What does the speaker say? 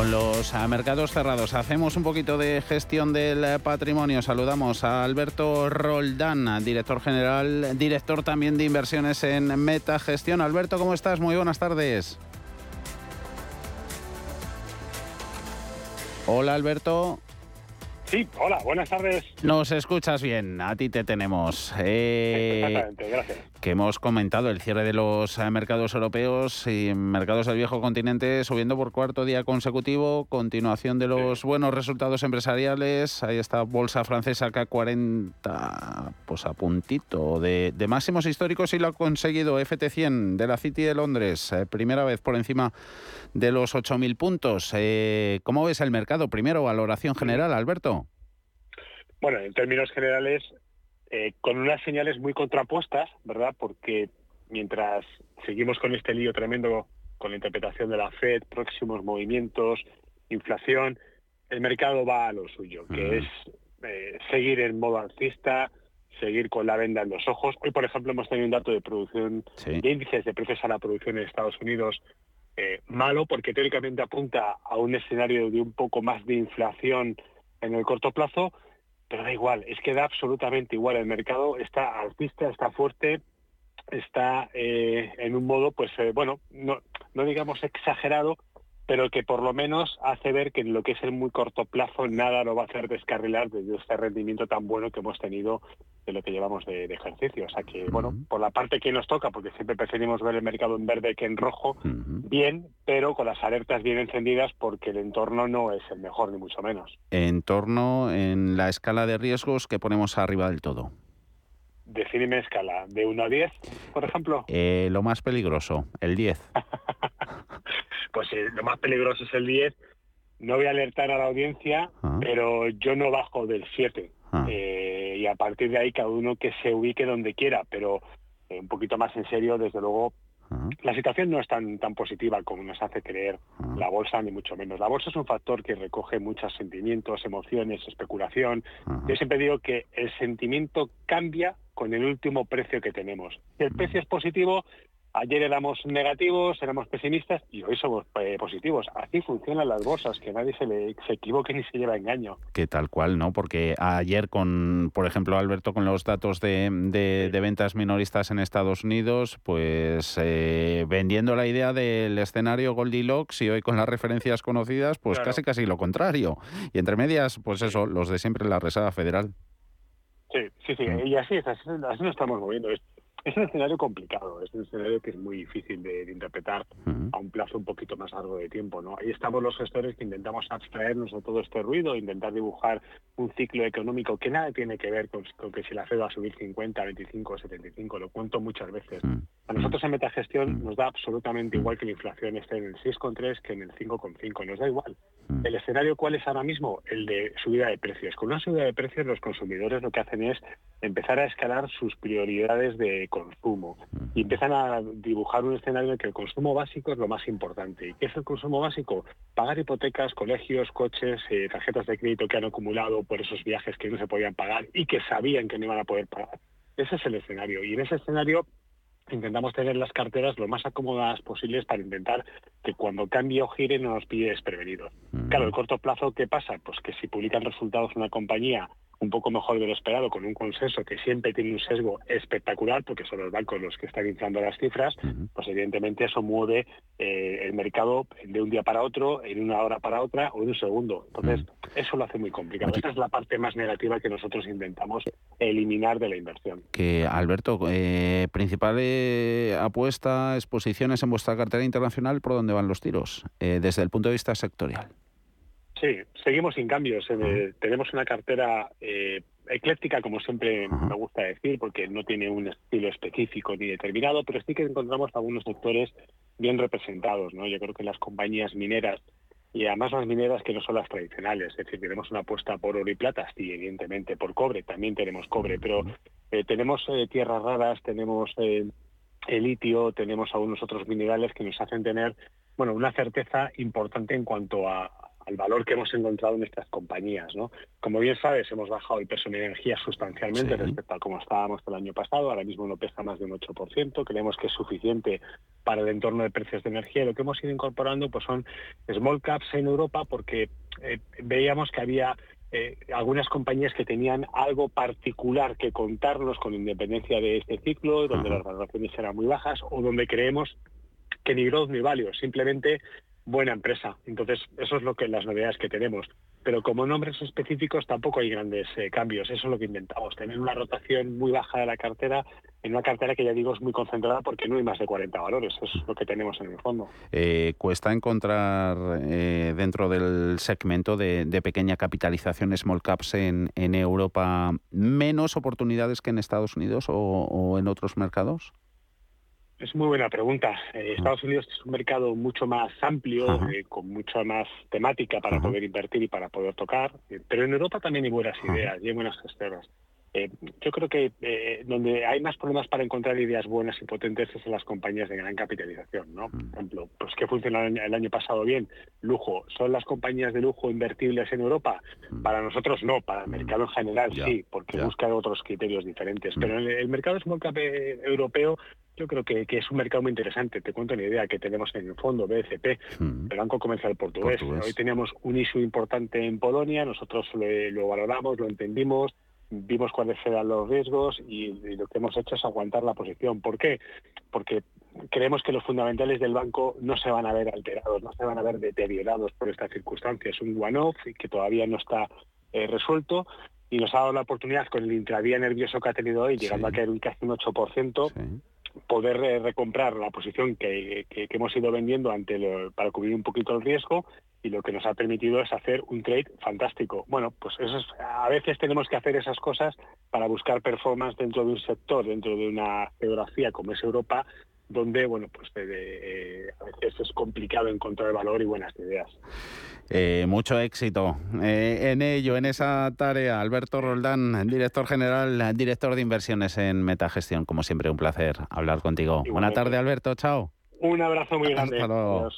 Con los mercados cerrados hacemos un poquito de gestión del patrimonio. Saludamos a Alberto Roldán, director general, director también de inversiones en Meta Gestión. Alberto, ¿cómo estás? Muy buenas tardes. Hola Alberto. Sí, hola, buenas tardes. Nos escuchas bien, a ti te tenemos. Eh, Exactamente, gracias. Que hemos comentado el cierre de los eh, mercados europeos y mercados del viejo continente subiendo por cuarto día consecutivo, continuación de los buenos resultados empresariales. Ahí está Bolsa Francesa K40, pues a puntito de, máximos históricos y lo ha conseguido FT100 de la City de Londres, eh, primera vez por encima de los 8.000 puntos. ¿Cómo ves el mercado? Primero, valoración general, Alberto. Bueno, en términos generales, eh, con unas señales muy contrapuestas, ¿verdad? Porque mientras seguimos con este lío tremendo con la interpretación de la Fed, próximos movimientos, inflación, el mercado va a lo suyo, que es eh, seguir en modo alcista, seguir con la venda en los ojos. Hoy, por ejemplo, hemos tenido un dato de producción, de índices de precios a la producción en Estados Unidos eh, malo, porque teóricamente apunta a un escenario de un poco más de inflación en el corto plazo, pero da igual, es que da absolutamente igual. El mercado está alcista, está fuerte, está eh, en un modo, pues eh, bueno, no, no digamos exagerado, pero que por lo menos hace ver que en lo que es el muy corto plazo nada lo va a hacer descarrilar desde este rendimiento tan bueno que hemos tenido de lo que llevamos de, ejercicio. O sea que, bueno, por la parte que nos toca, porque siempre preferimos ver el mercado en verde que en rojo, bien, pero con las alertas bien encendidas porque el entorno no es el mejor, ni mucho menos. Entorno en la escala de riesgos que ponemos arriba del todo. Defíneme escala, ¿de 1 a 10, por ejemplo? Eh, lo más peligroso, el 10. pues eh, lo más peligroso es el 10. No voy a alertar a la audiencia, ah. pero yo no bajo del 7. Ah. Eh, y a partir de ahí cada uno que se ubique donde quiera, pero un poquito más en serio, desde luego, ah. la situación no es tan, tan positiva como nos hace creer la bolsa, ni mucho menos. La bolsa es un factor que recoge muchos sentimientos, emociones, especulación. Yo siempre digo que el sentimiento cambia con el último precio que tenemos. Si el precio es positivo, ayer éramos negativos, éramos pesimistas y hoy somos eh, positivos. Así funcionan las bolsas, que nadie se, le, se equivoque ni se lleva engaño. Que tal cual, ¿no? Porque ayer con, por ejemplo, Alberto, con los datos de, de, ventas minoristas en Estados Unidos, pues eh, vendiendo la idea del escenario Goldilocks y hoy con las referencias conocidas, pues casi casi lo contrario. Y entre medias, pues eso, los de siempre la Reserva Federal. Sí, sí, sí, y así es, así, nos estamos moviendo. Es, un escenario complicado, es un escenario que es muy difícil de, interpretar a un plazo un poquito más largo de tiempo. ¿no? Ahí estamos los gestores que intentamos abstraernos de todo este ruido, intentar dibujar un ciclo económico que nada tiene que ver con, que si la Fed va a subir 50, 25 o 75, lo cuento muchas veces. A nosotros en Metagestión nos da absolutamente igual que la inflación esté en el 6,3 que en el 5,5, nos da igual. El escenario cuál es ahora mismo? El de subida de precios. Con una subida de precios los consumidores lo que hacen es empezar a escalar sus prioridades de consumo y empiezan a dibujar un escenario en el que el consumo básico es lo más importante. ¿Y qué es el consumo básico? Pagar hipotecas, colegios, coches, eh, tarjetas de crédito que han acumulado por esos viajes que no se podían pagar y que sabían que no iban a poder pagar. Ese es el escenario. Y en ese escenario intentamos tener las carteras lo más acomodadas posibles para intentar que cuando cambie o gire no nos pille desprevenidos. Claro, el corto plazo, ¿qué pasa? Pues que si publican resultados una compañía un poco mejor de lo esperado, con un consenso que siempre tiene un sesgo espectacular, porque son los bancos los que están inflando las cifras, pues evidentemente eso mueve eh, el mercado de un día para otro, en una hora para otra o en un segundo. Entonces, eso lo hace muy complicado. Esa es la parte más negativa que nosotros intentamos eliminar de la inversión. Que, Alberto, eh, principal eh, apuesta, exposiciones en vuestra cartera internacional, ¿por dónde van los tiros? desde el punto de vista sectorial. Sí, seguimos sin cambios. Eh, tenemos una cartera eh, ecléctica, como siempre me gusta decir, porque no tiene un estilo específico ni determinado, pero sí que encontramos algunos sectores bien representados. ¿no? Yo creo que las compañías mineras, y además las mineras que no son las tradicionales, es decir, tenemos una apuesta por oro y plata, sí, evidentemente, por cobre, también tenemos cobre, pero eh, tenemos tierras raras, tenemos el litio, tenemos algunos otros minerales que nos hacen tener bueno, una certeza importante en cuanto a, al valor que hemos encontrado en estas compañías. ¿no? Como bien sabes, hemos bajado el peso en energía sustancialmente respecto a cómo estábamos el año pasado. Ahora mismo no pesa más de un 8%. Creemos que es suficiente para el entorno de precios de energía. Lo que hemos ido incorporando pues son small caps en Europa porque eh, veíamos que había eh, algunas compañías que tenían algo particular que contarnos con independencia de este ciclo, donde las valoraciones eran muy bajas o donde creemos que ni growth ni value, simplemente buena empresa. Entonces, eso es lo que las novedades que tenemos. Pero como nombres específicos tampoco hay grandes eh, cambios. Eso es lo que inventamos. Tener una rotación muy baja de la cartera en una cartera que ya digo es muy concentrada porque no hay más de 40 valores. Eso es lo que tenemos en el fondo. Eh, ¿Cuesta encontrar eh, dentro del segmento de, pequeña capitalización small caps en, en, Europa menos oportunidades que en Estados Unidos o en otros mercados? Es muy buena pregunta. Eh, Estados Unidos es un mercado mucho más amplio, eh, con mucha más temática para poder invertir y para poder tocar, eh, pero en Europa también hay buenas ideas y hay buenas gestoras. Eh, yo creo que eh, donde hay más problemas para encontrar ideas buenas y potentes es en las compañías de gran capitalización, ¿no? Por mm. ejemplo, pues que funcionaron el año pasado bien, lujo. ¿Son las compañías de lujo invertibles en Europa? Mm. Para nosotros no, para el mm. mercado en general sí, porque buscan otros criterios diferentes. Pero el, el mercado small cap eh, europeo yo creo que, es un mercado muy interesante. Te cuento una idea que tenemos en el fondo, BCP, el Banco Comercial Portugués. Hoy teníamos un issue importante en Polonia, nosotros lo valoramos, lo entendimos, vimos cuáles eran los riesgos y, lo que hemos hecho es aguantar la posición. ¿Por qué? Porque creemos que los fundamentales del banco no se van a ver alterados, no se van a ver deteriorados por esta circunstancia. Es un one-off y que todavía no está eh, resuelto y nos ha dado la oportunidad con el intradía nervioso que ha tenido hoy, llegando a caer un casi un 8%, poder eh, recomprar la posición que, hemos ido vendiendo ante para cubrir un poquito el riesgo y lo que nos ha permitido es hacer un trade fantástico. Bueno, pues a veces tenemos que hacer esas cosas para buscar performance dentro de un sector, dentro de una geografía como es Europa, donde, bueno, pues eh, a veces es complicado encontrar valor y buenas ideas. Eh, mucho éxito eh, en ello, en esa tarea. Alberto Roldán, director general, director de inversiones en Metagestión. Como siempre, un placer hablar contigo. Buena tarde, Alberto. Chao. Un abrazo muy grande. Hasta luego.